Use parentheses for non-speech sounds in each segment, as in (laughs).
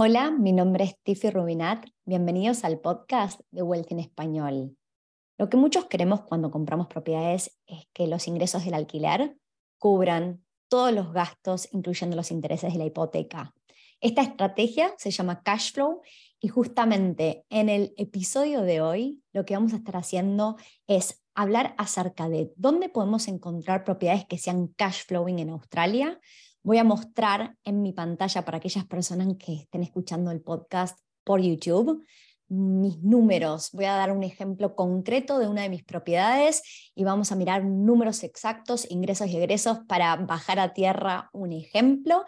Hola, mi nombre es Tiffy Rubinat. Bienvenidos al podcast de Wealth en Español. Lo que muchos queremos cuando compramos propiedades es que los ingresos del alquiler cubran todos los gastos, incluyendo los intereses de la hipoteca. Esta estrategia se llama cash flow y justamente en el episodio de hoy lo que vamos a estar haciendo es hablar acerca de dónde podemos encontrar propiedades que sean cash flowing en Australia, voy a mostrar en mi pantalla para aquellas personas que estén escuchando el podcast por YouTube mis números. Voy a dar un ejemplo concreto de una de mis propiedades y vamos a mirar números exactos, ingresos y egresos para bajar a tierra un ejemplo.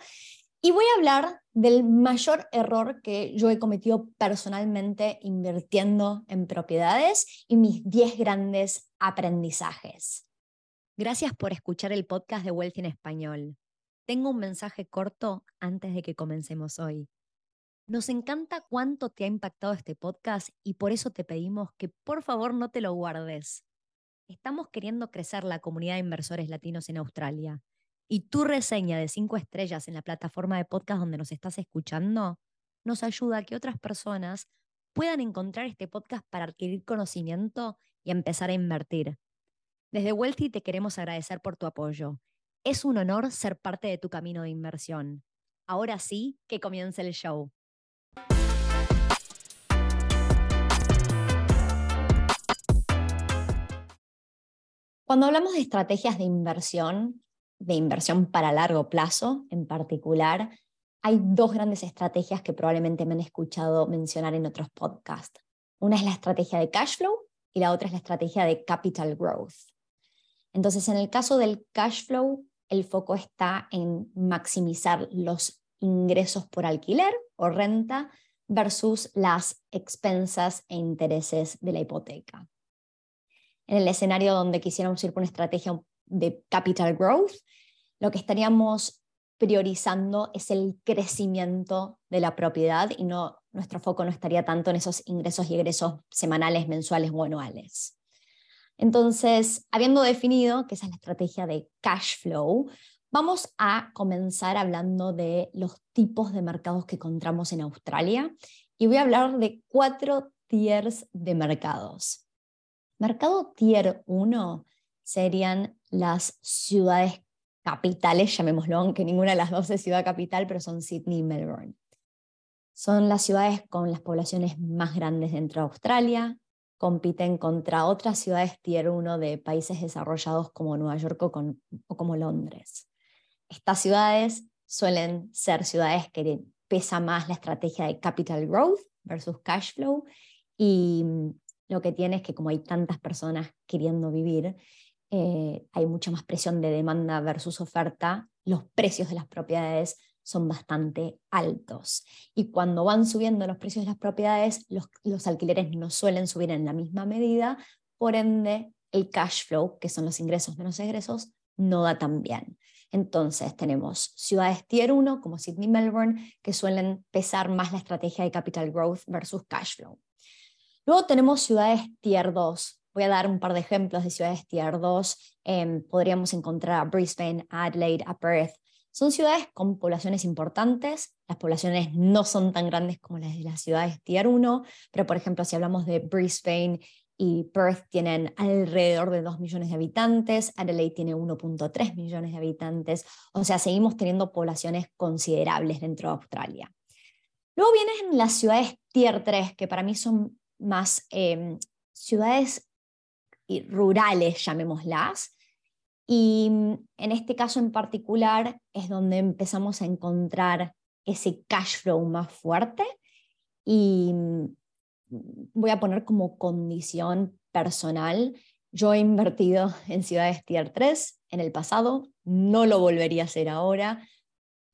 Y voy a hablar del mayor error que yo he cometido personalmente invirtiendo en propiedades y mis 10 grandes aprendizajes. Gracias por escuchar el podcast de Wealth en Español. Tengo un mensaje corto antes de que comencemos hoy. Nos encanta cuánto te ha impactado este podcast y por eso te pedimos que por favor no te lo guardes. Estamos queriendo crecer la comunidad de inversores latinos en Australia y tu reseña de cinco estrellas en la plataforma de podcast donde nos estás escuchando nos ayuda a que otras personas puedan encontrar este podcast para adquirir conocimiento y empezar a invertir. Desde Wealthy te queremos agradecer por tu apoyo es un honor ser parte de tu camino de inversión. Ahora sí, que comience el show. Cuando hablamos de estrategias de inversión, de inversión para largo plazo en particular, hay dos grandes estrategias que probablemente me han escuchado mencionar en otros podcasts. Una es la estrategia de cash flow y la otra es la estrategia de capital growth. Entonces, en el caso del cash flow, el foco está en maximizar los ingresos por alquiler o renta versus las expensas e intereses de la hipoteca. En el escenario donde quisiéramos ir por una estrategia de capital growth, lo que estaríamos priorizando es el crecimiento de la propiedad y no nuestro foco no estaría tanto en esos ingresos y egresos semanales, mensuales o anuales. Entonces, habiendo definido que esa es la estrategia de cash flow, vamos a comenzar hablando de los tipos de mercados que encontramos en Australia y voy a hablar de cuatro tiers de mercados. Mercado tier 1 serían las ciudades capitales, llamémoslo, aunque ninguna de las dos es ciudad capital, pero son Sydney y Melbourne. Son las ciudades con las poblaciones más grandes dentro de Australia, compiten contra otras ciudades tier 1 de países desarrollados como Nueva York o, como Londres. Estas ciudades suelen ser ciudades que pesa más la estrategia de capital growth versus cash flow y mm, lo que tiene es que como hay tantas personas queriendo vivir, eh, hay mucha más presión de demanda versus oferta, los precios de las propiedades son bastante altos. Y cuando van subiendo los precios de las propiedades, los, alquileres no suelen subir en la misma medida, por ende el cash flow, que son los ingresos menos egresos, no da tan bien. Entonces tenemos ciudades tier 1 como Sydney y Melbourne que suelen pesar más la estrategia de capital growth versus cash flow. Luego tenemos ciudades tier 2. Voy a dar un par de ejemplos de ciudades tier 2. Em, podríamos encontrar a Brisbane, Adelaide, a Perth, son ciudades con poblaciones importantes, las poblaciones no son tan grandes como las de las ciudades Tier 1, pero por ejemplo si hablamos de Brisbane y Perth tienen alrededor de 2 millones de habitantes, Adelaide tiene 1.3 millones de habitantes, o sea, seguimos teniendo poblaciones considerables dentro de Australia. Luego vienen las ciudades Tier 3, que para mí son más em, ciudades rurales, llamémoslas, y mm, en este caso en particular es donde empezamos a encontrar ese cash flow más fuerte y mm, voy a poner como condición personal, yo he invertido (laughs) en ciudades tier 3 en el pasado, no lo volvería a hacer ahora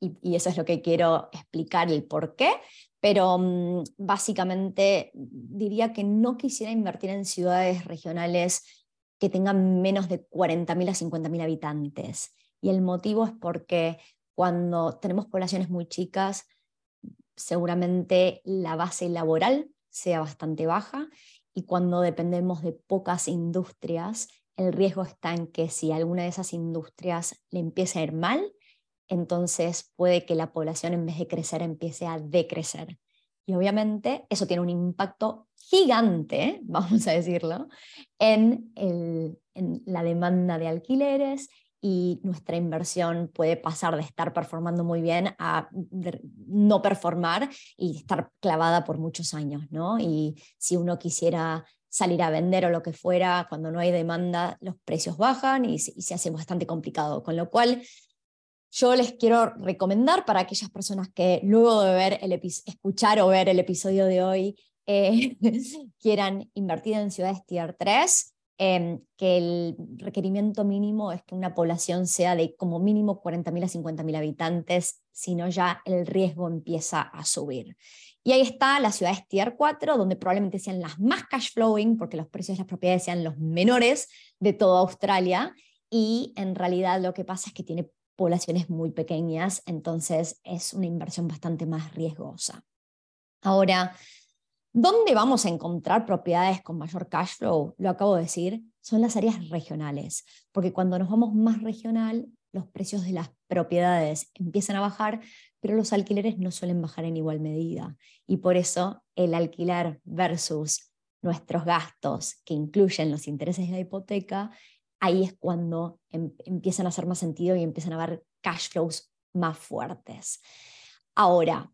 y, eso es lo que quiero explicar el por qué, pero mm, básicamente diría que no quisiera invertir en ciudades regionales que tengan menos de 40.000 a 50.000 habitantes. Y el motivo es porque cuando tenemos poblaciones muy chicas, seguramente la base laboral sea bastante baja y cuando dependemos de pocas industrias, el riesgo está en que si alguna de esas industrias le empieza a ir mal, entonces puede que la población en vez de crecer empiece a decrecer. Y obviamente eso tiene un impacto gigante, (laughs) vamos a decirlo, en, en la demanda de alquileres y nuestra inversión puede pasar de estar performando muy bien a no performar y estar clavada por muchos años, ¿no? Y si uno quisiera salir a vender o lo que fuera, cuando no hay demanda, los precios bajan y, se hace bastante complicado. Con lo cual, yo les quiero recomendar para aquellas personas que luego de escuchar o ver el episodio de hoy eh, (laughs) quieran invertir en ciudades tier 3, Em, que el requerimiento mínimo es que una población sea de como mínimo 40.000 a 50.000 habitantes, si no ya el riesgo empieza a subir. Y ahí está las ciudades Tier 4, donde probablemente sean las más cash flowing, porque los precios de las propiedades sean los menores de toda Australia, y en realidad lo que pasa es que tiene poblaciones muy pequeñas, entonces es una inversión bastante más riesgosa. Ahora, ¿Dónde vamos a encontrar propiedades con mayor cash flow? Lo acabo de decir, son las áreas regionales, porque cuando nos vamos más regional, los precios de las propiedades empiezan a bajar, pero los alquileres no suelen bajar en igual medida. Y por eso el alquiler versus nuestros gastos, que incluyen los intereses de la hipoteca, ahí es cuando em, empiezan a hacer más sentido y empiezan a haber cash flows más fuertes. Ahora,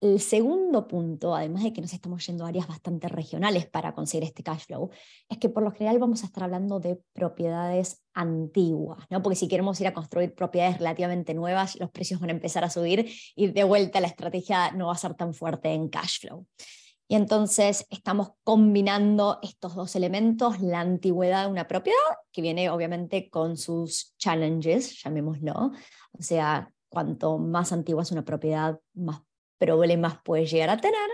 el segundo punto, además de que nos estamos yendo a áreas bastante regionales para conseguir este cash flow, es que por lo general vamos a estar hablando de propiedades antiguas, ¿no? porque si queremos ir a construir propiedades relativamente nuevas, los precios van a empezar a subir y de vuelta la estrategia no va a ser tan fuerte en cash flow. Y entonces estamos combinando estos dos elementos, la antigüedad de una propiedad, que viene obviamente con sus challenges, llamémoslo, o sea, cuanto más antigua es una propiedad, más problemas puede llegar a tener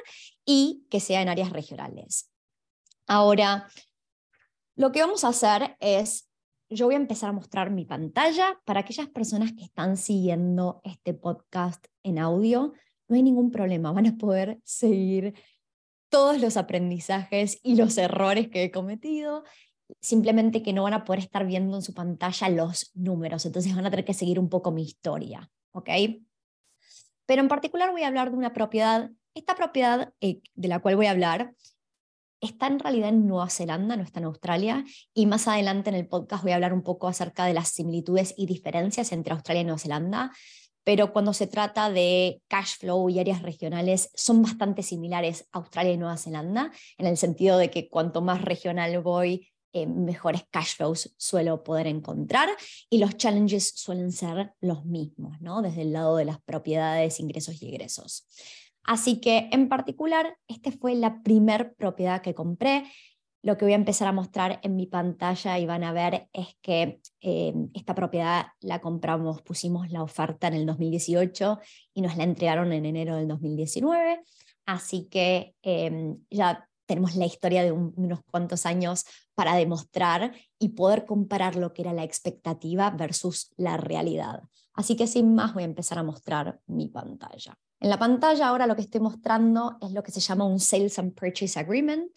y que sea en áreas regionales. Ahora, lo que vamos a hacer es, yo voy a empezar a mostrar mi pantalla para aquellas personas que están siguiendo este podcast en audio. No hay ningún problema, van a poder seguir todos los aprendizajes y los errores que he cometido, simplemente que no van a poder estar viendo en su pantalla los números, entonces van a tener que seguir un poco mi historia, ¿ok? Pero en particular voy a hablar de una propiedad, esta propiedad eh, de la cual voy a hablar está en realidad en Nueva Zelanda, no está en Australia, y más adelante en el podcast voy a hablar un poco acerca de las similitudes y diferencias entre Australia y Nueva Zelanda, pero cuando se trata de cash flow y áreas regionales son bastante similares a Australia y Nueva Zelanda, en el sentido de que cuanto más regional voy, eh, mejores cash flows suelo poder encontrar y los challenges suelen ser los mismos, ¿no? desde el lado de las propiedades, ingresos y egresos. Así que en particular, esta fue la primer propiedad que compré. Lo que voy a empezar a mostrar en mi pantalla y van a ver es que eh, esta propiedad la compramos, pusimos la oferta en el 2018 y nos la entregaron en enero del 2019. Así que eh, ya tenemos la historia de unos cuantos años para demostrar y poder comparar lo que era la expectativa versus la realidad. Así que sin más voy a empezar a mostrar mi pantalla. En la pantalla ahora lo que estoy mostrando es lo que se llama un Sales and Purchase Agreement.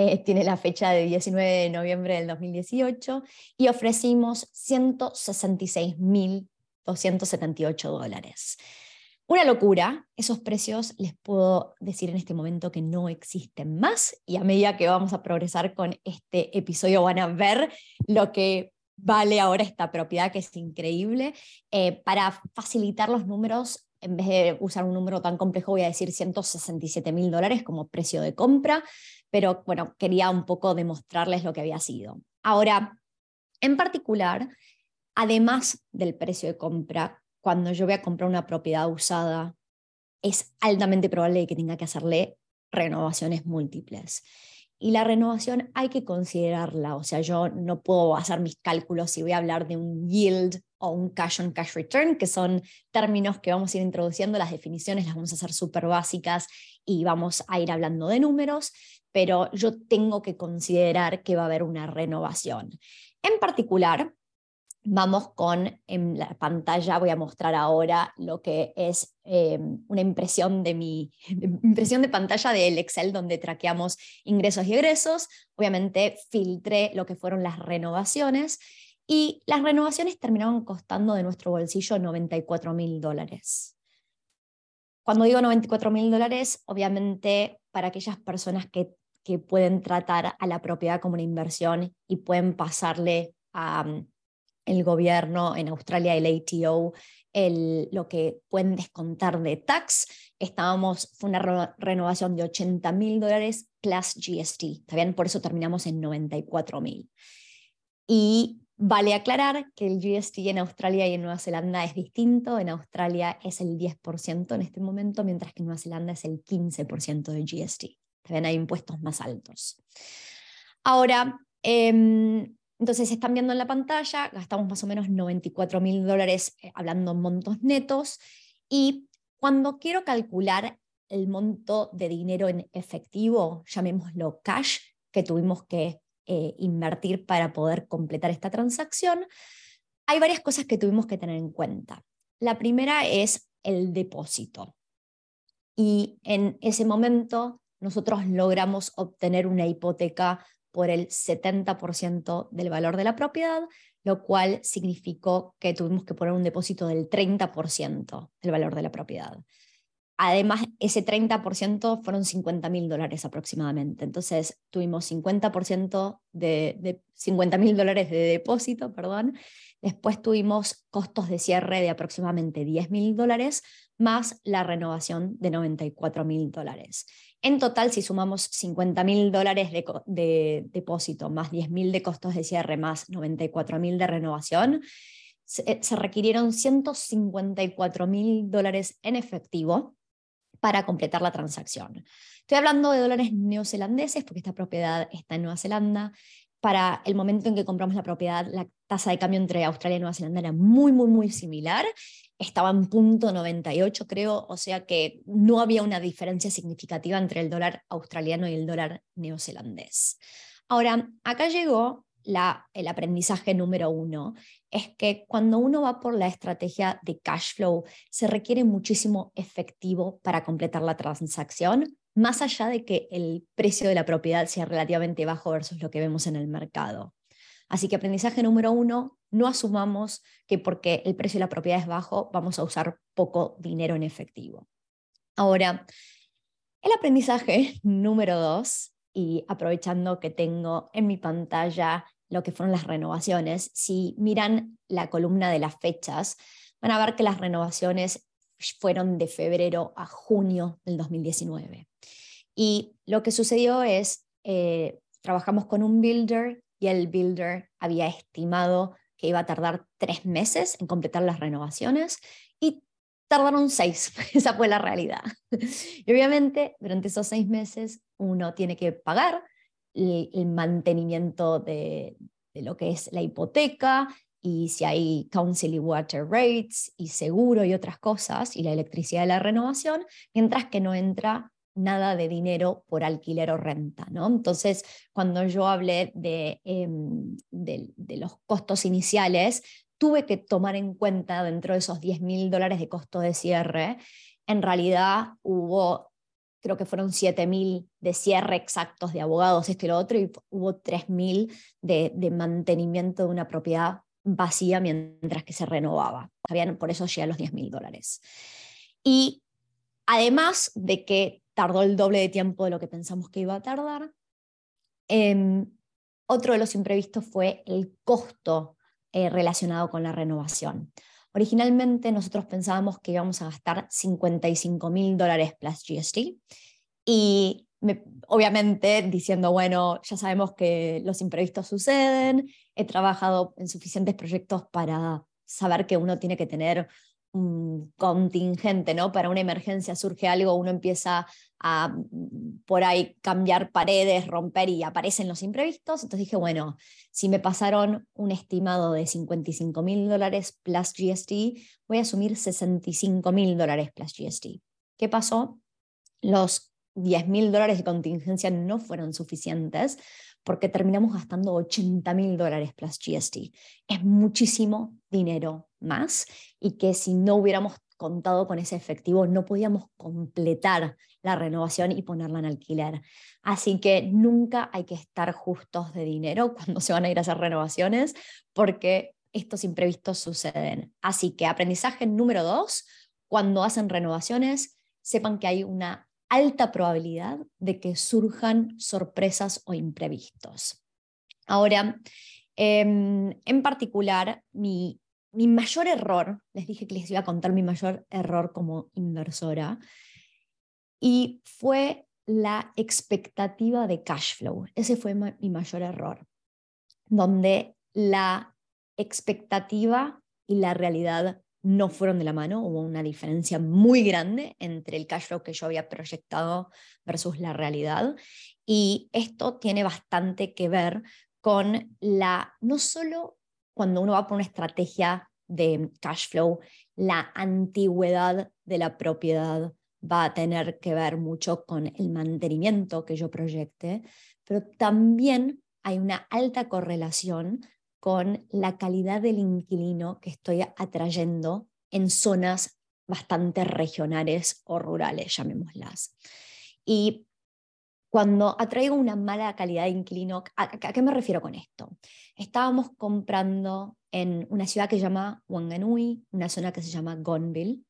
Eh, tiene la fecha de 19 de noviembre del 2018 y ofrecimos 166.278 dólares. Una locura, esos precios les puedo decir en este momento que no existen más y a medida que vamos a progresar con este episodio van a ver lo que vale ahora esta propiedad que es increíble. Eh, para facilitar los números, en vez de usar un número tan complejo, voy a decir 167 mil dólares como precio de compra, pero bueno, quería un poco demostrarles lo que había sido. Ahora, en particular, además del precio de compra, cuando yo voy a comprar una propiedad usada, es altamente probable que tenga que hacerle renovaciones múltiples. Y la renovación hay que considerarla, o sea, yo no puedo hacer mis cálculos si voy a hablar de un yield o un cash on cash return, que son términos que vamos a ir introduciendo, las definiciones las vamos a hacer súper básicas y vamos a ir hablando de números, pero yo tengo que considerar que va a haber una renovación. En particular, Vamos con, en la pantalla voy a mostrar ahora lo que es eh, una impresión de mi (laughs) impresión de pantalla del Excel donde traqueamos ingresos y egresos. Obviamente filtré lo que fueron las renovaciones y las renovaciones terminaron costando de nuestro bolsillo 94 mil dólares. Cuando digo 94 mil dólares, obviamente para aquellas personas que, que, pueden tratar a la propiedad como una inversión y pueden pasarle a el gobierno en Australia, el ATO, el, lo que pueden descontar de tax, estábamos, fue una renovación de 80 mil dólares plus GST, ¿está Por eso terminamos en 94 mil. Y Vale aclarar que el GST en Australia y en Nueva Zelanda es distinto. En Australia es el 10% en este momento, mientras que en Nueva Zelanda es el 15% de GST. También hay impuestos más altos. Ahora, em, entonces están viendo en la pantalla, gastamos más o menos 94 mil dólares eh, hablando en montos netos y cuando quiero calcular el monto de dinero en efectivo, llamémoslo cash, que tuvimos que eh, invertir para poder completar esta transacción, hay varias cosas que tuvimos que tener en cuenta. La primera es el depósito. Y en ese momento nosotros logramos obtener una hipoteca por el 70% del valor de la propiedad, lo cual significó que tuvimos que poner un depósito del 30% del valor de la propiedad. Además, ese 30% fueron 50 mil dólares aproximadamente. Entonces, tuvimos 50% de, de 50 mil dólares de depósito, perdón. Después tuvimos costos de cierre de aproximadamente 10 mil dólares, más la renovación de 94 mil dólares. En total, si sumamos 50 mil dólares de, de, depósito, más 10 mil de costos de cierre, más 94 mil de renovación, se, se requirieron 154 mil dólares en efectivo para completar la transacción. Estoy hablando de dólares neozelandeses porque esta propiedad está en Nueva Zelanda. Para el momento en que compramos la propiedad, la tasa de cambio entre Australia y Nueva Zelanda era muy, muy, muy similar. Estaba en punto 98, creo, o sea que no había una diferencia significativa entre el dólar australiano y el dólar neozelandés. Ahora, acá llegó el aprendizaje número uno es que cuando uno va por la estrategia de cash flow, se requiere muchísimo efectivo para completar la transacción, más allá de que el precio de la propiedad sea relativamente bajo versus lo que vemos en el mercado. Así que aprendizaje número uno, no asumamos que porque el precio de la propiedad es bajo, vamos a usar poco dinero en efectivo. Ahora, el aprendizaje (laughs) número dos, y aprovechando que tengo en mi pantalla lo que fueron las renovaciones, si miran la columna de las fechas, van a ver que las renovaciones fueron de febrero a junio del 2019. Y lo que sucedió es, eh, trabajamos con un builder y el builder había estimado que iba a tardar tres meses en completar las renovaciones y tardaron seis, (laughs) esa fue la realidad. (laughs) Y obviamente durante esos seis meses uno tiene que pagar el, mantenimiento de, lo que es la hipoteca y si hay council y water rates y seguro y otras cosas y la electricidad de la renovación, mientras que no entra nada de dinero por alquiler o renta. ¿no? Entonces, cuando yo hablé de, em, de, los costos iniciales, tuve que tomar en cuenta dentro de esos 10 mil dólares de costo de cierre, en realidad hubo creo que fueron 7.000 de cierre exactos de abogados, esto y lo otro, y hubo 3.000 de, de mantenimiento de una propiedad vacía mientras que se renovaba. Habían, por eso llegan los 10.000 dólares. Y además de que tardó el doble de tiempo de lo que pensamos que iba a tardar, eh, otro de los imprevistos fue el costo eh, relacionado con la renovación. Originalmente nosotros pensábamos que íbamos a gastar 55 mil dólares plus GST y obviamente diciendo, bueno, ya sabemos que los imprevistos suceden, he trabajado en suficientes proyectos para saber que uno tiene que tener un contingente, ¿no? Para una emergencia surge algo, uno empieza a mm, por ahí cambiar paredes, romper y aparecen los imprevistos. Entonces dije, bueno, si me pasaron un estimado de 55 mil dólares plus GST, voy a asumir 65 mil dólares plus GST. ¿Qué pasó? Los 10 mil dólares de contingencia no fueron suficientes porque terminamos gastando 80 mil dólares plus GST. Es muchísimo dinero más y que si no hubiéramos contado con ese efectivo no podíamos completar la renovación y ponerla en alquiler. Así que nunca hay que estar justos de dinero (laughs) cuando se van a ir a hacer renovaciones, porque estos imprevistos suceden. Así que aprendizaje número dos, cuando hacen renovaciones, sepan que hay una alta probabilidad de que surjan sorpresas o imprevistos. Ahora, em, en particular, mi, mi mayor error, les dije que les iba a contar mi mayor error como inversora, y fue la expectativa de cash flow. Ese fue mi mayor error, donde la expectativa y la realidad no fueron de la mano, hubo una diferencia muy grande entre el cash flow que yo había proyectado versus la realidad. Y esto tiene bastante que ver con la, no solo cuando uno va por una estrategia de cash flow, la antigüedad de la propiedad va a tener que ver mucho con el mantenimiento que yo proyecte, pero también hay una alta correlación con la calidad del inquilino que estoy atrayendo en zonas bastante regionales o rurales, llamémoslas. Y cuando atraigo una mala calidad de inquilino, ¿a, qué me refiero con esto? Estábamos comprando en una ciudad que se llama Wanganui, una zona que se llama Gonville,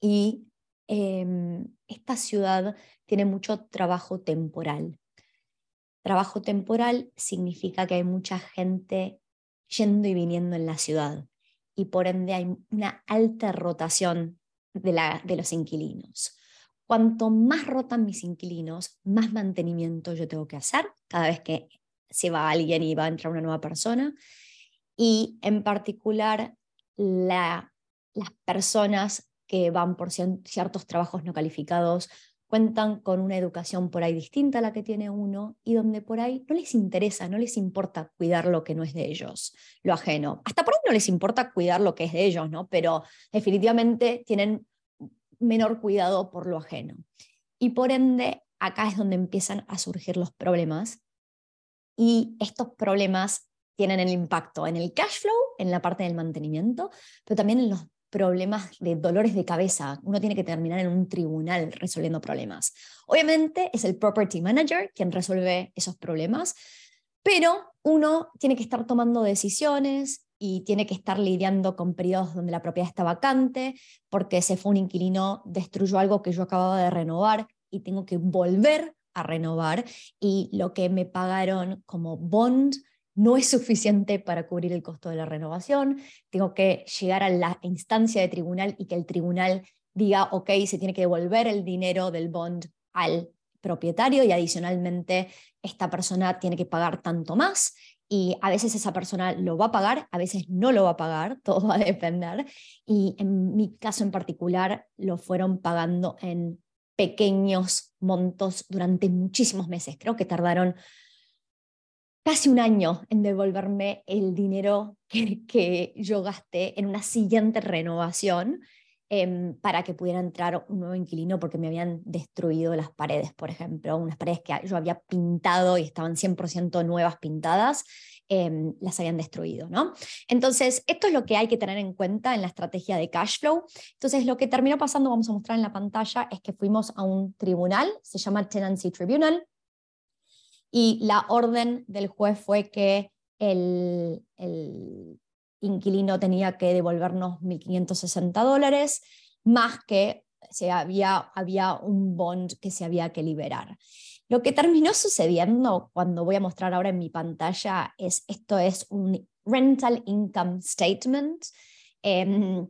y em, esta ciudad tiene mucho trabajo temporal. Trabajo temporal significa que hay mucha gente yendo y viniendo en la ciudad y por ende hay una alta rotación de, la, de los inquilinos. Cuanto más rotan mis inquilinos, más mantenimiento yo tengo que hacer cada vez que se va alguien y va a entrar una nueva persona. Y en particular, la, las personas que van por ciertos trabajos no calificados cuentan con una educación por ahí distinta a la que tiene uno y donde por ahí no les interesa, no les importa cuidar lo que no es de ellos, lo ajeno. Hasta por ahí no les importa cuidar lo que es de ellos, ¿no? Pero definitivamente tienen menor cuidado por lo ajeno. Y por ende, acá es donde empiezan a surgir los problemas y estos problemas tienen el impacto en el cash flow, en la parte del mantenimiento, pero también en los problemas de dolores de cabeza. Uno tiene que terminar en un tribunal resolviendo problemas. Obviamente es el property manager quien resuelve esos problemas, pero uno tiene que estar tomando decisiones y tiene que estar lidiando con periodos donde la propiedad está vacante, porque se fue un inquilino, destruyó algo que yo acababa de renovar y tengo que volver a renovar y lo que me pagaron como bond no es suficiente para cubrir el costo de la renovación, tengo que llegar a la instancia de tribunal y que el tribunal diga, ok, se tiene que devolver el dinero del bond al propietario y adicionalmente esta persona tiene que pagar tanto más y a veces esa persona lo va a pagar, a veces no lo va a pagar, (laughs) todo va a depender. Y en mi caso en particular lo fueron pagando en pequeños montos durante muchísimos meses. Creo que tardaron casi un año en devolverme el dinero que, yo gasté en una siguiente renovación em, para que pudiera entrar un nuevo inquilino porque me habían destruido las paredes, por ejemplo, unas paredes que yo había pintado y estaban 100% nuevas pintadas, em, las habían destruido, ¿no? Entonces, esto es lo que hay que tener en cuenta en la estrategia de cash flow. Entonces, lo que terminó pasando, vamos a mostrar en la pantalla, es que fuimos a un tribunal, se llama Tenancy Tribunal, y la orden del juez fue que el, inquilino tenía que devolvernos 1.560 dólares, más que se había, había un bond que se había que liberar. Lo que terminó sucediendo, cuando voy a mostrar ahora en mi pantalla, es esto es un rental income statement, em,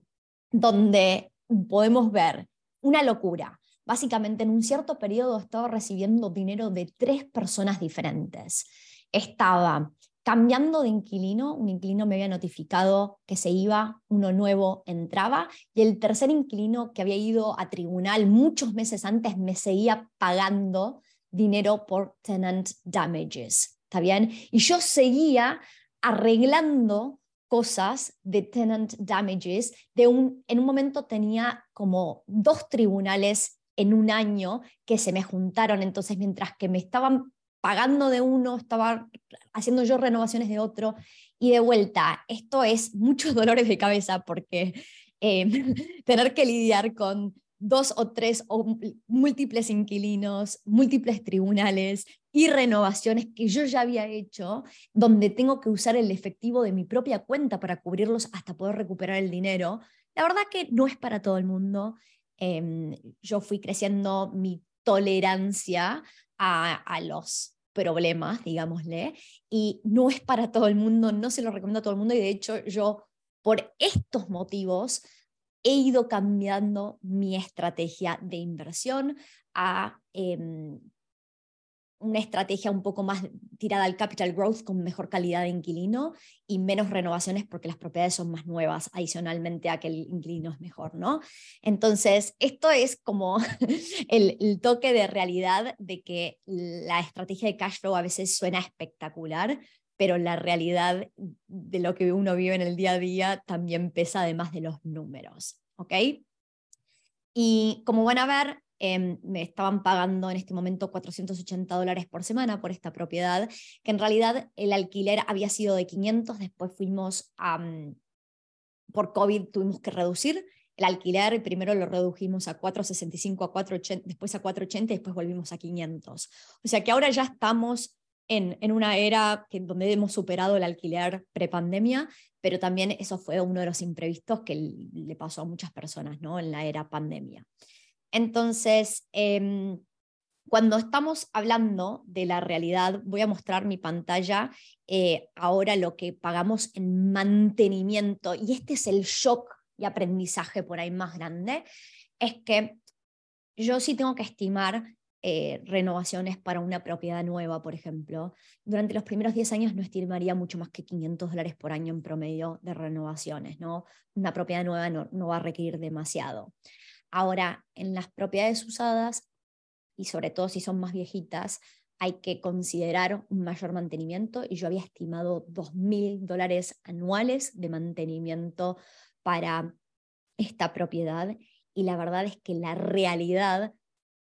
donde podemos ver una locura básicamente en un cierto periodo estaba recibiendo dinero de tres personas diferentes. Estaba cambiando de inquilino, un inquilino me había notificado que se iba, uno nuevo entraba, y el tercer inquilino que había ido a tribunal muchos meses antes me seguía pagando dinero por tenant damages. ¿Está bien? Y yo seguía arreglando cosas de tenant damages. De un, en un momento tenía como dos tribunales en un año que se me juntaron. Entonces, mientras que me estaban pagando de uno, estaba haciendo yo renovaciones de otro. Y de vuelta, esto es muchos (laughs) dolores de cabeza porque eh, (laughs) tener que lidiar con dos o tres o múltiples inquilinos, múltiples tribunales y renovaciones que yo ya había hecho, donde tengo que usar el efectivo de mi propia cuenta para cubrirlos hasta poder recuperar el dinero, la verdad que no es para todo el mundo. Em, yo fui creciendo mi tolerancia a, los problemas, digámosle, y no es para todo el mundo, no se lo recomiendo a todo el mundo y de hecho yo por estos motivos he ido cambiando mi estrategia de inversión a em, una estrategia un poco más tirada al capital growth con mejor calidad de inquilino y menos renovaciones porque las propiedades son más nuevas, adicionalmente a que el inquilino es mejor, ¿no? Entonces, esto es como (laughs) el, toque de realidad de que la estrategia de cash flow a veces suena espectacular, pero la realidad de lo que uno vive en el día a día también pesa además de los números, ¿ok? Y como van a ver, em, me estaban pagando en este momento 480 dólares por semana por esta propiedad, que en realidad el alquiler había sido de 500, después fuimos a, por COVID tuvimos que reducir el alquiler, primero lo redujimos a 465, a 480, después a 480 y después volvimos a 500. O sea que ahora ya estamos en, una era que, donde hemos superado el alquiler prepandemia, pero también eso fue uno de los imprevistos que le pasó a muchas personas ¿no? en la era pandemia. Entonces, em, cuando estamos hablando de la realidad, voy a mostrar mi pantalla eh, ahora lo que pagamos en mantenimiento, y este es el shock y aprendizaje por ahí más grande, es que yo sí tengo que estimar eh, renovaciones para una propiedad nueva, por ejemplo, durante los primeros 10 años no estimaría mucho más que 500 dólares por año en promedio de renovaciones, ¿no? Una propiedad nueva no, no va a requerir demasiado. Ahora, en las propiedades usadas, y sobre todo si son más viejitas, hay que considerar un mayor mantenimiento y yo había estimado 2.000 dólares anuales de mantenimiento para esta propiedad y la verdad es que la realidad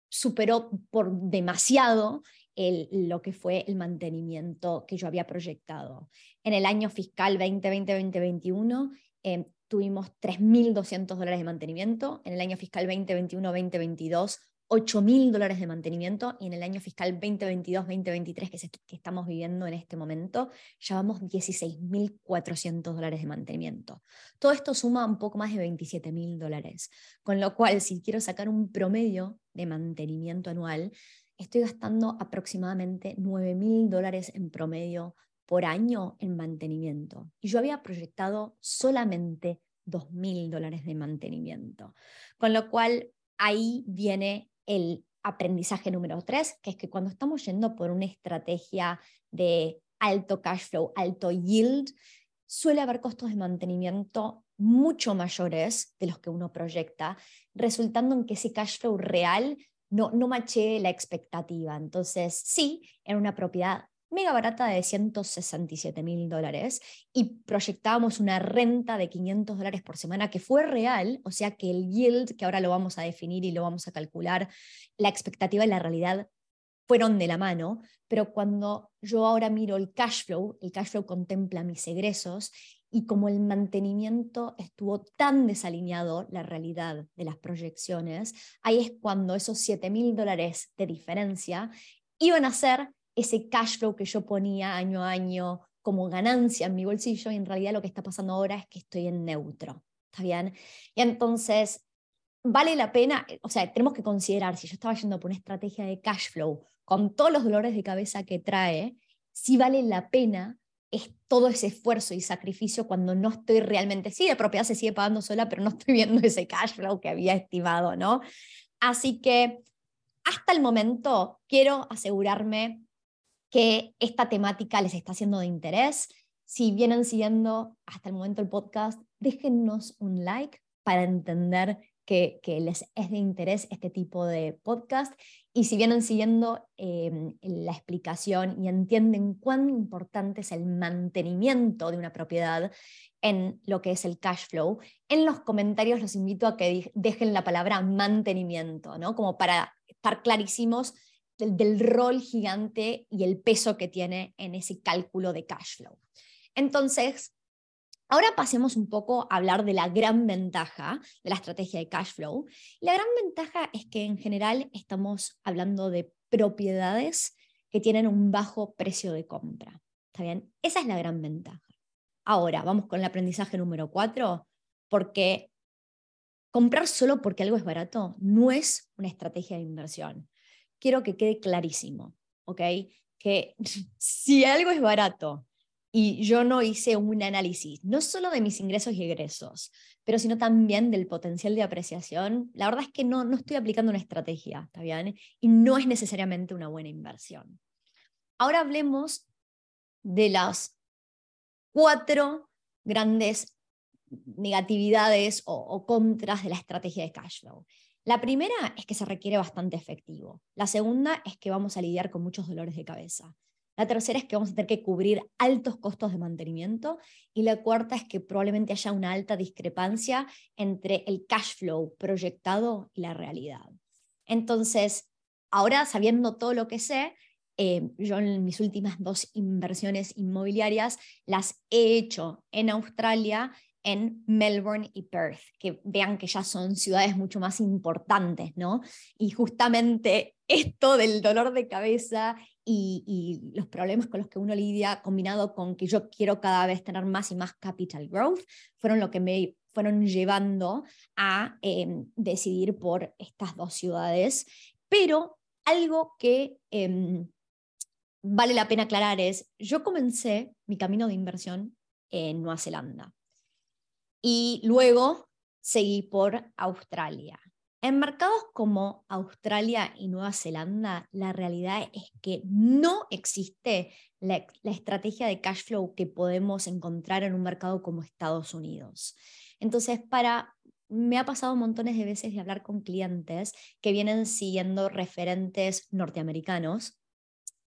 superó por demasiado lo que fue el mantenimiento que yo había proyectado. En el año fiscal 2020-2021 eh, tuvimos 3.200 dólares de mantenimiento, en el año fiscal 2021-2022 8 mil dólares de mantenimiento y en el año fiscal 2022-2023 que, que, estamos viviendo en este momento, llevamos 16.400 dólares de mantenimiento. Todo esto suma un poco más de 27 mil dólares, con lo cual si quiero sacar un promedio de mantenimiento anual, estoy gastando aproximadamente 9 mil dólares en promedio por año en mantenimiento. Y yo había proyectado solamente 2 mil dólares de mantenimiento, con lo cual ahí viene el aprendizaje número tres, que es que cuando estamos yendo por una estrategia de alto cash flow, alto yield, suele haber costos de mantenimiento mucho mayores de los que uno proyecta, resultando en que ese cash flow real no, no la expectativa. Entonces, sí, en una propiedad mega barata de 167 mil dólares y proyectábamos una renta de 500 dólares por semana que fue real, o sea que el yield, que ahora lo vamos a definir y lo vamos a calcular, la expectativa y la realidad fueron de la mano, pero cuando yo ahora miro el cash flow, el cash flow contempla mis egresos y como el mantenimiento estuvo tan desalineado la realidad de las proyecciones, ahí es cuando esos 7 mil dólares de diferencia iban a ser ese cash flow que yo ponía año a año como ganancia en mi bolsillo y en realidad lo que está pasando ahora es que estoy en neutro. ¿Está bien? Y entonces, vale la pena, o sea, tenemos que considerar si yo estaba yendo por una estrategia de cash flow con todos los dolores de cabeza que trae, si vale la pena es todo ese esfuerzo y sacrificio cuando no estoy realmente, sí, de propiedad se sigue pagando sola, pero no estoy viendo ese cash flow que había estimado, ¿no? Así que hasta el momento quiero asegurarme que esta temática les está siendo de interés. Si vienen siguiendo hasta el momento el podcast, déjennos un like para entender que, les es de interés este tipo de podcast. Y si vienen siguiendo em, la explicación y entienden cuán importante es el mantenimiento de una propiedad en lo que es el cash flow, en los comentarios los invito a que dejen la palabra mantenimiento, ¿no? Como para estar clarísimos del, rol gigante y el peso que tiene en ese cálculo de cash flow. Entonces, Ahora pasemos un poco a hablar de la gran ventaja de la estrategia de cash flow. La gran ventaja es que en general estamos hablando de propiedades que tienen un bajo precio de compra. ¿Está bien? Esa es la gran ventaja. Ahora, vamos con el aprendizaje número cuatro, porque comprar solo porque algo es barato no es una estrategia de inversión. Quiero que quede clarísimo, ¿ok? Que (laughs) si algo es barato y yo no hice un análisis, no solo de mis ingresos y egresos, pero sino también del potencial de apreciación, la verdad es que no, no estoy aplicando una estrategia, ¿está bien? Y no es necesariamente una buena inversión. Ahora hablemos de las cuatro grandes negatividades o, o, contras de la estrategia de cash flow. La primera es que se requiere bastante efectivo. La segunda es que vamos a lidiar con muchos dolores de cabeza. La tercera es que vamos a tener que cubrir altos costos de mantenimiento. Y la cuarta es que probablemente haya una alta discrepancia entre el cash flow proyectado y la realidad. Entonces, ahora sabiendo todo lo que sé, eh, yo en mis últimas dos inversiones inmobiliarias las he hecho en Australia en Melbourne y Perth, que vean que ya son ciudades mucho más importantes, ¿no? Y justamente (laughs) esto del dolor de cabeza y, los problemas con los que uno lidia, combinado con que yo quiero cada vez tener más y más capital growth, fueron lo que me fueron llevando a em, decidir por estas dos ciudades. Pero algo que em, vale la pena aclarar es, yo comencé mi camino de inversión en Nueva Zelanda y luego seguí por Australia. En mercados como Australia y Nueva Zelanda, la realidad es que no existe la, estrategia de cash flow que podemos encontrar en un mercado como Estados Unidos. Entonces, para me ha pasado montones de veces de hablar con clientes que vienen siguiendo referentes norteamericanos.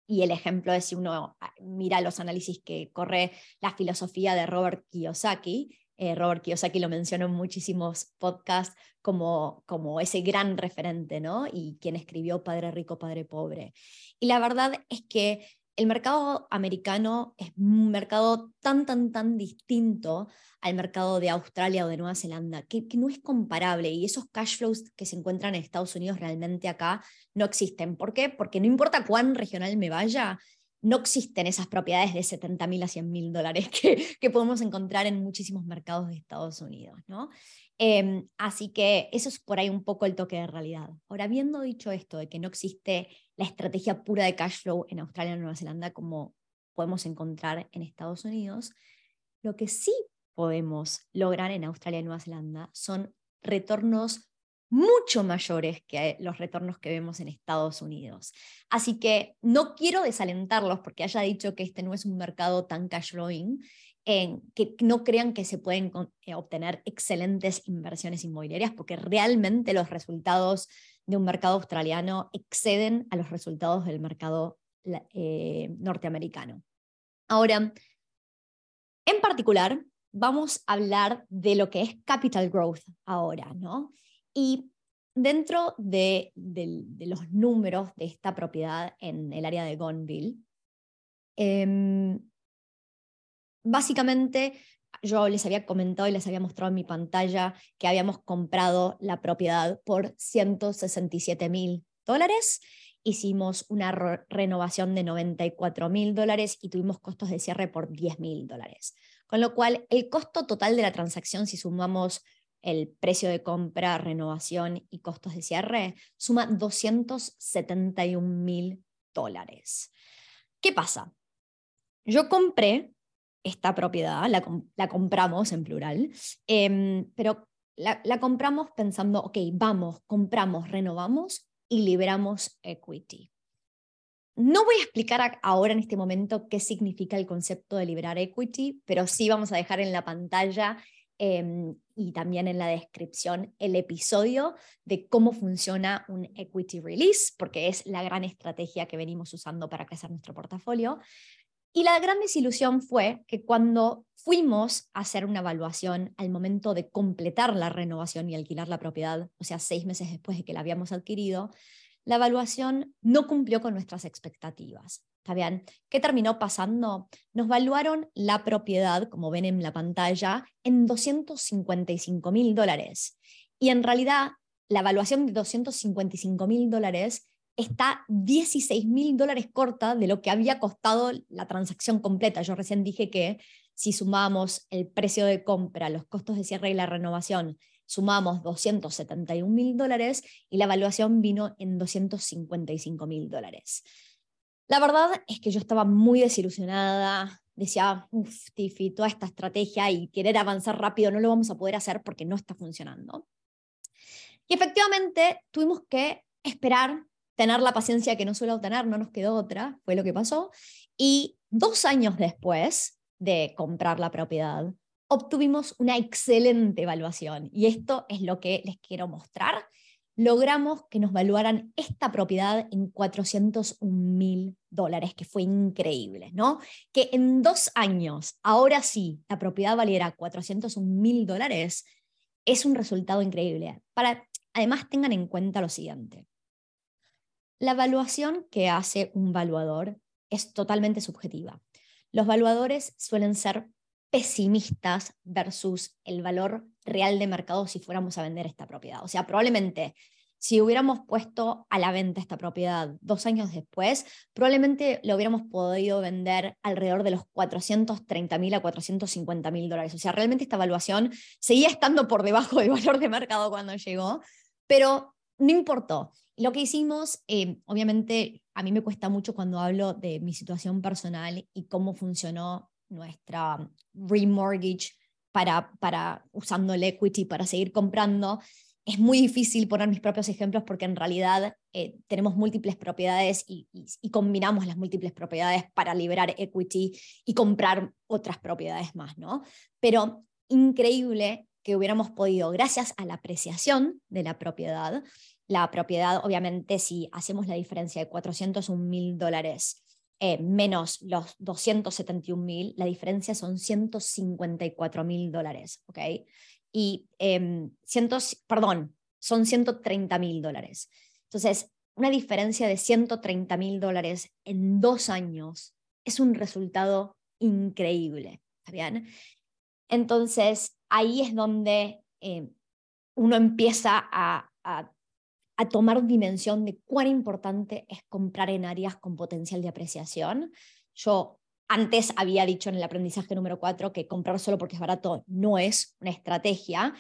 Y el ejemplo es si uno ah, mira los análisis que corre la filosofía de Robert Kiyosaki, eh, Robert Kiyosaki lo mencionó en muchísimos podcasts como, como ese gran referente, ¿no? Y quien escribió Padre Rico, Padre Pobre. Y la verdad es que el mercado americano es un mercado tan, tan, tan distinto al mercado de Australia o de Nueva Zelanda, que, que, no es comparable y esos cash flows que se encuentran en Estados Unidos realmente acá no existen. ¿Por qué? Porque no importa cuán regional me vaya, no existen esas propiedades de 70 mil a 100 mil dólares que, podemos encontrar en muchísimos mercados de Estados Unidos. ¿no? Em, así que eso es por ahí un poco el toque de realidad. Ahora, habiendo dicho esto de que no existe la estrategia pura de cash flow en Australia y Nueva Zelanda como podemos encontrar en Estados Unidos, lo que sí podemos lograr en Australia y Nueva Zelanda son retornos mucho mayores que los retornos que vemos en Estados Unidos. Así que no quiero desalentarlos porque haya dicho que este no es un mercado tan cash flowing, que no crean que se pueden eh, obtener excelentes inversiones inmobiliarias porque realmente los resultados de un mercado australiano exceden a los resultados del mercado eh, norteamericano. Ahora, en particular, vamos a hablar de lo que es capital growth ahora, ¿no? Y dentro de, los números de esta propiedad en el área de Gonville, em, básicamente yo les había comentado y les había mostrado en mi pantalla que habíamos comprado la propiedad por 167 mil dólares. Hicimos una renovación de 94 mil dólares y tuvimos costos de cierre por 10 mil dólares. Con lo cual, el costo total de la transacción, si sumamos el precio de compra, renovación y costos de cierre, suma 271 mil dólares. ¿Qué pasa? Yo compré esta propiedad, la, compramos en plural, em, pero la, la compramos pensando, ok, vamos, compramos, renovamos y liberamos equity. No voy a explicar ahora en este momento qué significa el concepto de liberar equity, pero sí vamos a dejar en la pantalla Em, y también en la descripción el episodio de cómo funciona un equity release, porque es la gran estrategia que venimos usando para crecer nuestro portafolio. Y la gran desilusión fue que cuando fuimos a hacer una evaluación al momento de completar la renovación y alquilar la propiedad, o sea, seis meses después de que la habíamos adquirido, la evaluación no cumplió con nuestras expectativas. ¿Está? ¿Qué terminó pasando? Nos valuaron la propiedad, como ven en la pantalla, en 255 mil dólares. Y en realidad, la evaluación de 255 mil dólares está 16 mil dólares corta de lo que había costado la transacción completa. Yo recién dije que si sumamos el precio de compra, los costos de cierre y la renovación, sumamos 271 mil dólares y la evaluación vino en 255 mil dólares. La verdad es que yo estaba muy desilusionada, decía, uff, Tiffy, toda esta estrategia y querer avanzar rápido no lo vamos a poder hacer porque no está funcionando. Y efectivamente tuvimos que esperar, tener la paciencia que no suelo tener, no nos quedó otra, fue lo que pasó. Y dos años después de comprar la propiedad, obtuvimos una excelente evaluación. Y esto es lo que les quiero mostrar. Logramos que nos valuaran esta propiedad en 401 mil dólares, que fue increíble, ¿no? Que en dos años, ahora sí, la propiedad valiera 401 mil dólares, es un resultado increíble. Para, además, tengan en cuenta lo siguiente. La evaluación que hace un valuador es totalmente subjetiva. Los valuadores suelen ser pesimistas versus el valor real de mercado si fuéramos a vender esta propiedad. O sea, probablemente si hubiéramos puesto a la venta esta propiedad dos años después, probablemente lo hubiéramos podido vender alrededor de los 430 mil a 450 mil dólares. O sea, realmente esta evaluación seguía estando por debajo del valor de mercado cuando llegó, pero no importó. Lo que hicimos, eh, obviamente, a mí me cuesta mucho cuando hablo de mi situación personal y cómo funcionó nuestra remortgage para, para usando el equity para seguir comprando es muy difícil poner mis propios ejemplos porque en realidad eh, tenemos múltiples propiedades y, combinamos las múltiples propiedades para liberar equity y comprar otras propiedades más, ¿no? Pero increíble que hubiéramos podido, gracias a la apreciación de la propiedad, la propiedad, obviamente, si hacemos la diferencia de 401 mil dólares eh, menos los 271 mil, la diferencia son 154 mil dólares, ¿ok? y eh, cientos, perdón, son 130 mil dólares. Entonces, una diferencia de 130 mil dólares en dos años es un resultado increíble, ¿está bien? Entonces, ahí es donde em, uno empieza a, a tomar dimensión de cuán importante es comprar en áreas con potencial de apreciación. Yo antes había dicho en el aprendizaje número 4 que comprar solo porque es barato no es una estrategia.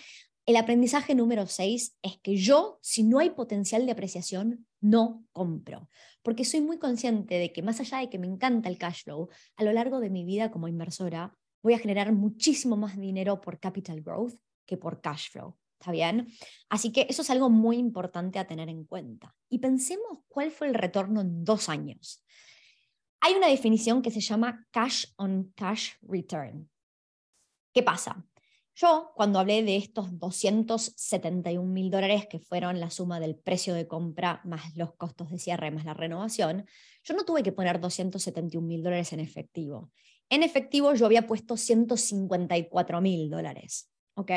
El aprendizaje número 6 es que yo, si no hay potencial de apreciación, no compro. Porque soy muy consciente de que más allá de que me encanta el cash flow, a lo largo de mi vida como inversora voy a generar muchísimo más dinero por capital growth que por cash flow. ¿Está bien? Así que eso es algo muy importante a tener en cuenta. Y pensemos cuál fue el retorno en dos años. Hay una definición que se llama cash on cash return. ¿Qué pasa? Yo, cuando hablé de estos 271 mil dólares que fueron la suma del precio de compra más los costos de cierre más la renovación, yo no tuve que poner 271 mil dólares en efectivo. En efectivo yo había puesto 154 mil dólares, ¿ok?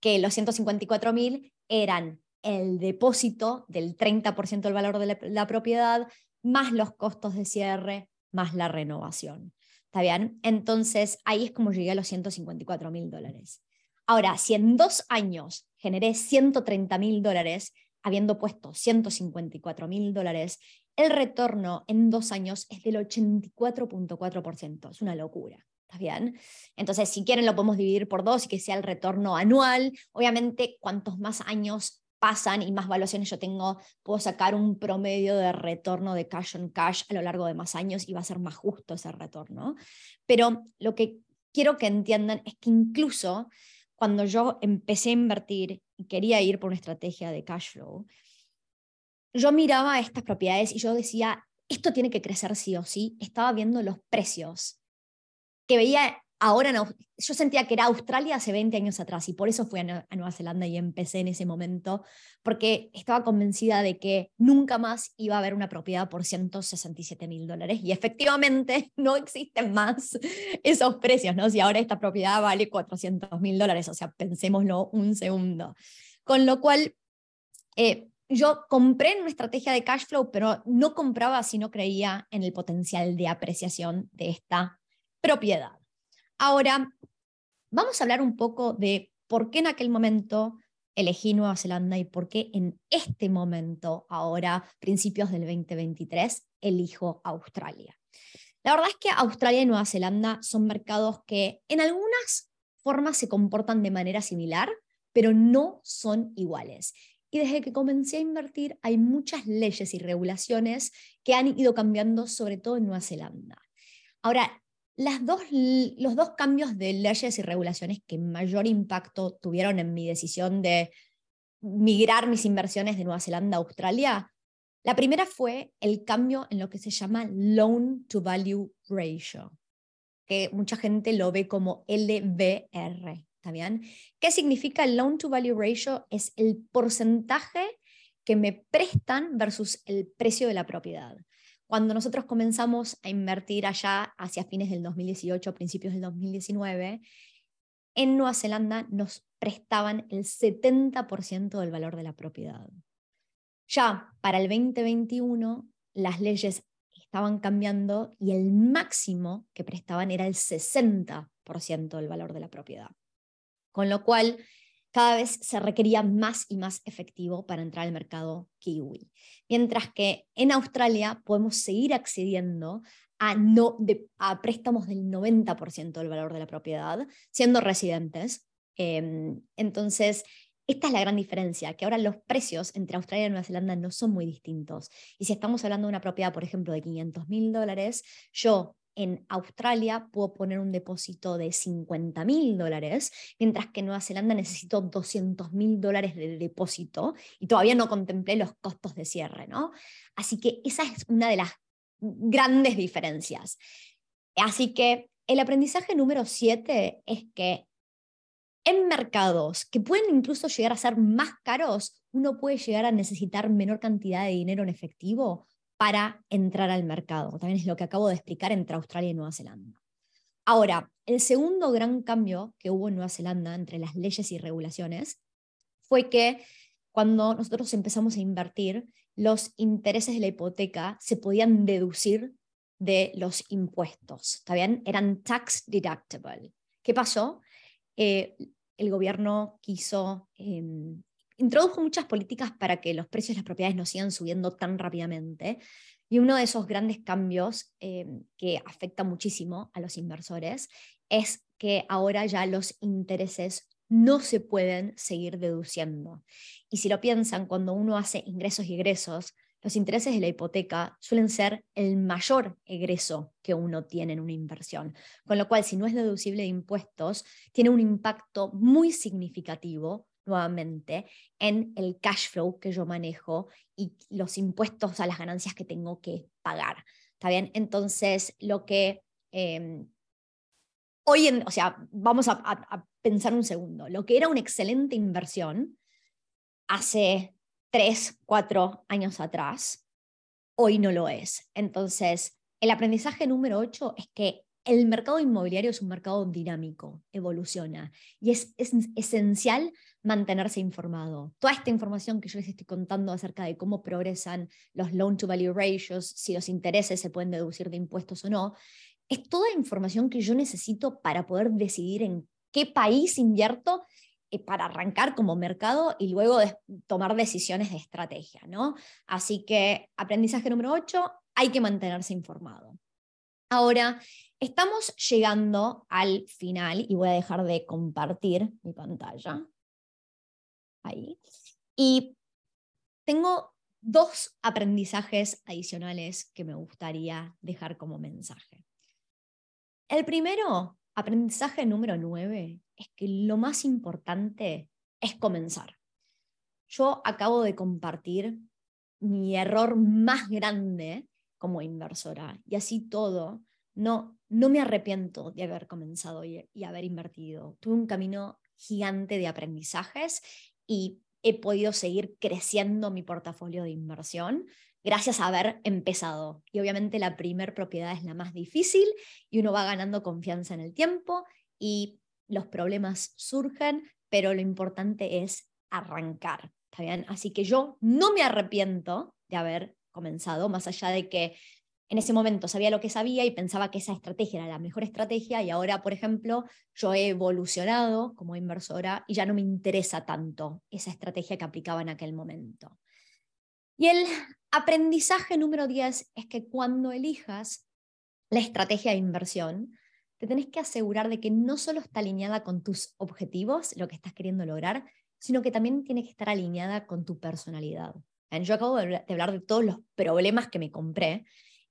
Que los 154 mil eran el depósito del 30% del valor de la propiedad, más los costos de cierre, más la renovación. ¿Está bien? Entonces, ahí es como llegué a los 154 mil dólares. Ahora, si en dos años generé 130 mil dólares, habiendo puesto 154 mil dólares, el retorno en dos años es del 84.4%. Es una locura. ¿Está bien? Entonces, si quieren, lo podemos dividir por dos y que sea el retorno anual. Obviamente, cuantos más años pasan y más valuaciones yo tengo, puedo sacar un promedio de retorno de cash on cash a lo largo de más años y va a ser más justo ese retorno. Pero lo que quiero que entiendan es que incluso cuando yo empecé a invertir y quería ir por una estrategia de cash flow, yo miraba estas propiedades y yo decía, esto tiene que crecer sí o sí. Estaba viendo los precios que veía ahora yo sentía que era Australia hace 20 años atrás y por eso fui a, Nueva Zelanda y empecé en ese momento, porque estaba convencida de que nunca más iba a haber una propiedad por 167 mil dólares y efectivamente (laughs) no existen más esos precios, ¿no? Si ahora esta propiedad vale 400 mil dólares, o sea, pensémoslo un segundo. Con lo cual, eh, yo compré en una estrategia de cash flow, pero no compraba si no creía en el potencial de apreciación de esta propiedad. Ahora, vamos a hablar un poco de por qué en aquel momento elegí Nueva Zelanda y por qué en este momento, ahora, principios del 2023, elijo Australia. La verdad es que Australia y Nueva Zelanda son mercados que en algunas formas se comportan de manera similar, pero no son iguales. Y desde que comencé a invertir hay muchas leyes y regulaciones que han ido cambiando, sobre todo en Nueva Zelanda. Ahora, los dos cambios de leyes y regulaciones que mayor impacto tuvieron en mi decisión de migrar mis inversiones de Nueva Zelanda a Australia, la primera fue el cambio en lo que se llama Loan to Value Ratio, que mucha gente lo ve como LVR. ¿Está bien? ¿Qué significa el Loan to Value Ratio? Es el porcentaje que me prestan versus el precio de la propiedad. Cuando nosotros comenzamos a invertir allá hacia fines del 2018, principios del 2019, en Nueva Zelanda nos prestaban el 70% del valor de la propiedad. Ya para el 2021, las leyes estaban cambiando y el máximo que prestaban era el 60% del valor de la propiedad con lo cual cada vez se requería más y más efectivo para entrar al mercado kiwi. Mientras que en Australia podemos seguir accediendo a, no, a préstamos del 90% del valor de la propiedad, siendo residentes. Em, entonces, esta es la gran diferencia, que ahora los precios entre Australia y Nueva Zelanda no son muy distintos. Y si estamos hablando de una propiedad, por ejemplo, de 500 mil dólares, yo en Australia puedo poner un depósito de 50 mil dólares, mientras que en Nueva Zelanda necesito 200 mil dólares de depósito y todavía no contemplé los costos de cierre, ¿no? Así que esa es una de las grandes diferencias. Así que el aprendizaje número 7 es que en mercados que pueden incluso llegar a ser más caros, uno puede llegar a necesitar menor cantidad de dinero en efectivo para entrar al mercado. También es lo que acabo de explicar entre Australia y Nueva Zelanda. Ahora, el segundo gran cambio que hubo en Nueva Zelanda entre las leyes y regulaciones fue que cuando nosotros empezamos a invertir, los intereses de la hipoteca se podían deducir de los impuestos, ¿está bien? Eran tax deductible. ¿Qué pasó? Eh, el gobierno quiso em, introdujo muchas políticas para que los precios de las propiedades no sigan subiendo tan rápidamente. Y uno de esos grandes cambios eh, que afecta muchísimo a los inversores es que ahora ya los intereses no se pueden seguir deduciendo. Y si lo piensan, cuando uno hace ingresos y egresos, los intereses de la hipoteca suelen ser el mayor egreso que uno tiene en una inversión. Con lo cual, si no es deducible de impuestos, tiene un impacto muy significativo nuevamente en el cash flow que yo manejo y los impuestos a las ganancias que tengo que pagar. ¿Está bien? Entonces, lo que em, hoy en, o sea, vamos a, a, pensar un segundo, lo que era una excelente inversión hace tres, cuatro años atrás, hoy no lo es. Entonces, el aprendizaje número ocho es que el mercado inmobiliario es un mercado dinámico, evoluciona y es, esencial mantenerse informado. Toda esta información que yo les estoy contando acerca de cómo progresan los loan to value ratios, si los intereses se pueden deducir de impuestos o no, es toda información que yo necesito para poder decidir en qué país invierto eh, para arrancar como mercado y luego tomar decisiones de estrategia, ¿no? Así que aprendizaje número 8, hay que mantenerse informado. Ahora, estamos llegando al final y voy a dejar de compartir mi pantalla. Ahí. Y tengo dos aprendizajes adicionales que me gustaría dejar como mensaje. El primero, aprendizaje número nueve, es que lo más importante es comenzar. Yo acabo de compartir mi error más grande como inversora. Y así todo, no, no me arrepiento de haber comenzado y, haber invertido. Tuve un camino gigante de aprendizajes y he podido seguir creciendo mi portafolio de inversión gracias a haber empezado. Y obviamente la primer propiedad es la más difícil y uno va ganando confianza en el tiempo y los problemas surgen, pero lo importante es arrancar. ¿está bien? Así que yo no me arrepiento de haber comenzado, más allá de que en ese momento sabía lo que sabía y pensaba que esa estrategia era la mejor estrategia y ahora, por ejemplo, yo he evolucionado como inversora y ya no me interesa tanto esa estrategia que aplicaba en aquel momento. Y el aprendizaje número 10 es que cuando elijas la estrategia de inversión, te tenés que asegurar de que no solo está alineada con tus objetivos, lo que estás queriendo lograr, sino que también tiene que estar alineada con tu personalidad. Yo acabo de hablar de todos los problemas que me compré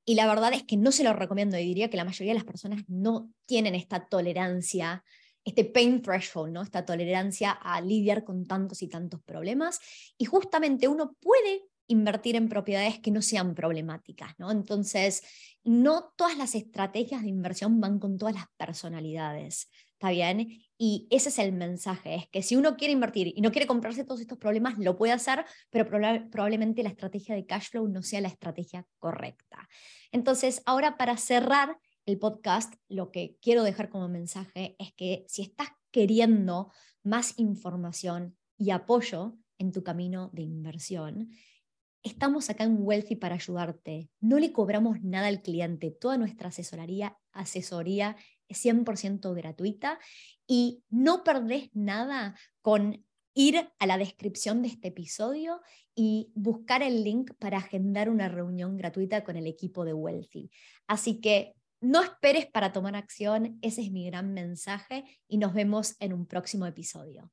y la verdad es que no se lo recomiendo y diría que la mayoría de las personas no tienen esta tolerancia, este pain threshold, ¿no? esta tolerancia a lidiar con tantos y tantos problemas. Y justamente uno puede invertir en propiedades que no sean problemáticas, ¿no? Entonces, no todas las estrategias de inversión van con todas las personalidades, ¿está bien? Y ese es el mensaje, es que si uno quiere invertir y no quiere comprarse todos estos problemas, lo puede hacer, pero probablemente la estrategia de cash flow no sea la estrategia correcta. Entonces, ahora para cerrar el podcast, lo que quiero dejar como mensaje es que si estás queriendo más información y apoyo en tu camino de inversión, Estamos acá en Wealthy para ayudarte. No le cobramos nada al cliente. Toda nuestra asesoría, asesoría es 100% gratuita y no perdés nada con ir a la descripción de este episodio y buscar el link para agendar una reunión gratuita con el equipo de Wealthy. Así que no esperes para tomar acción, ese es mi gran mensaje y nos vemos en un próximo episodio.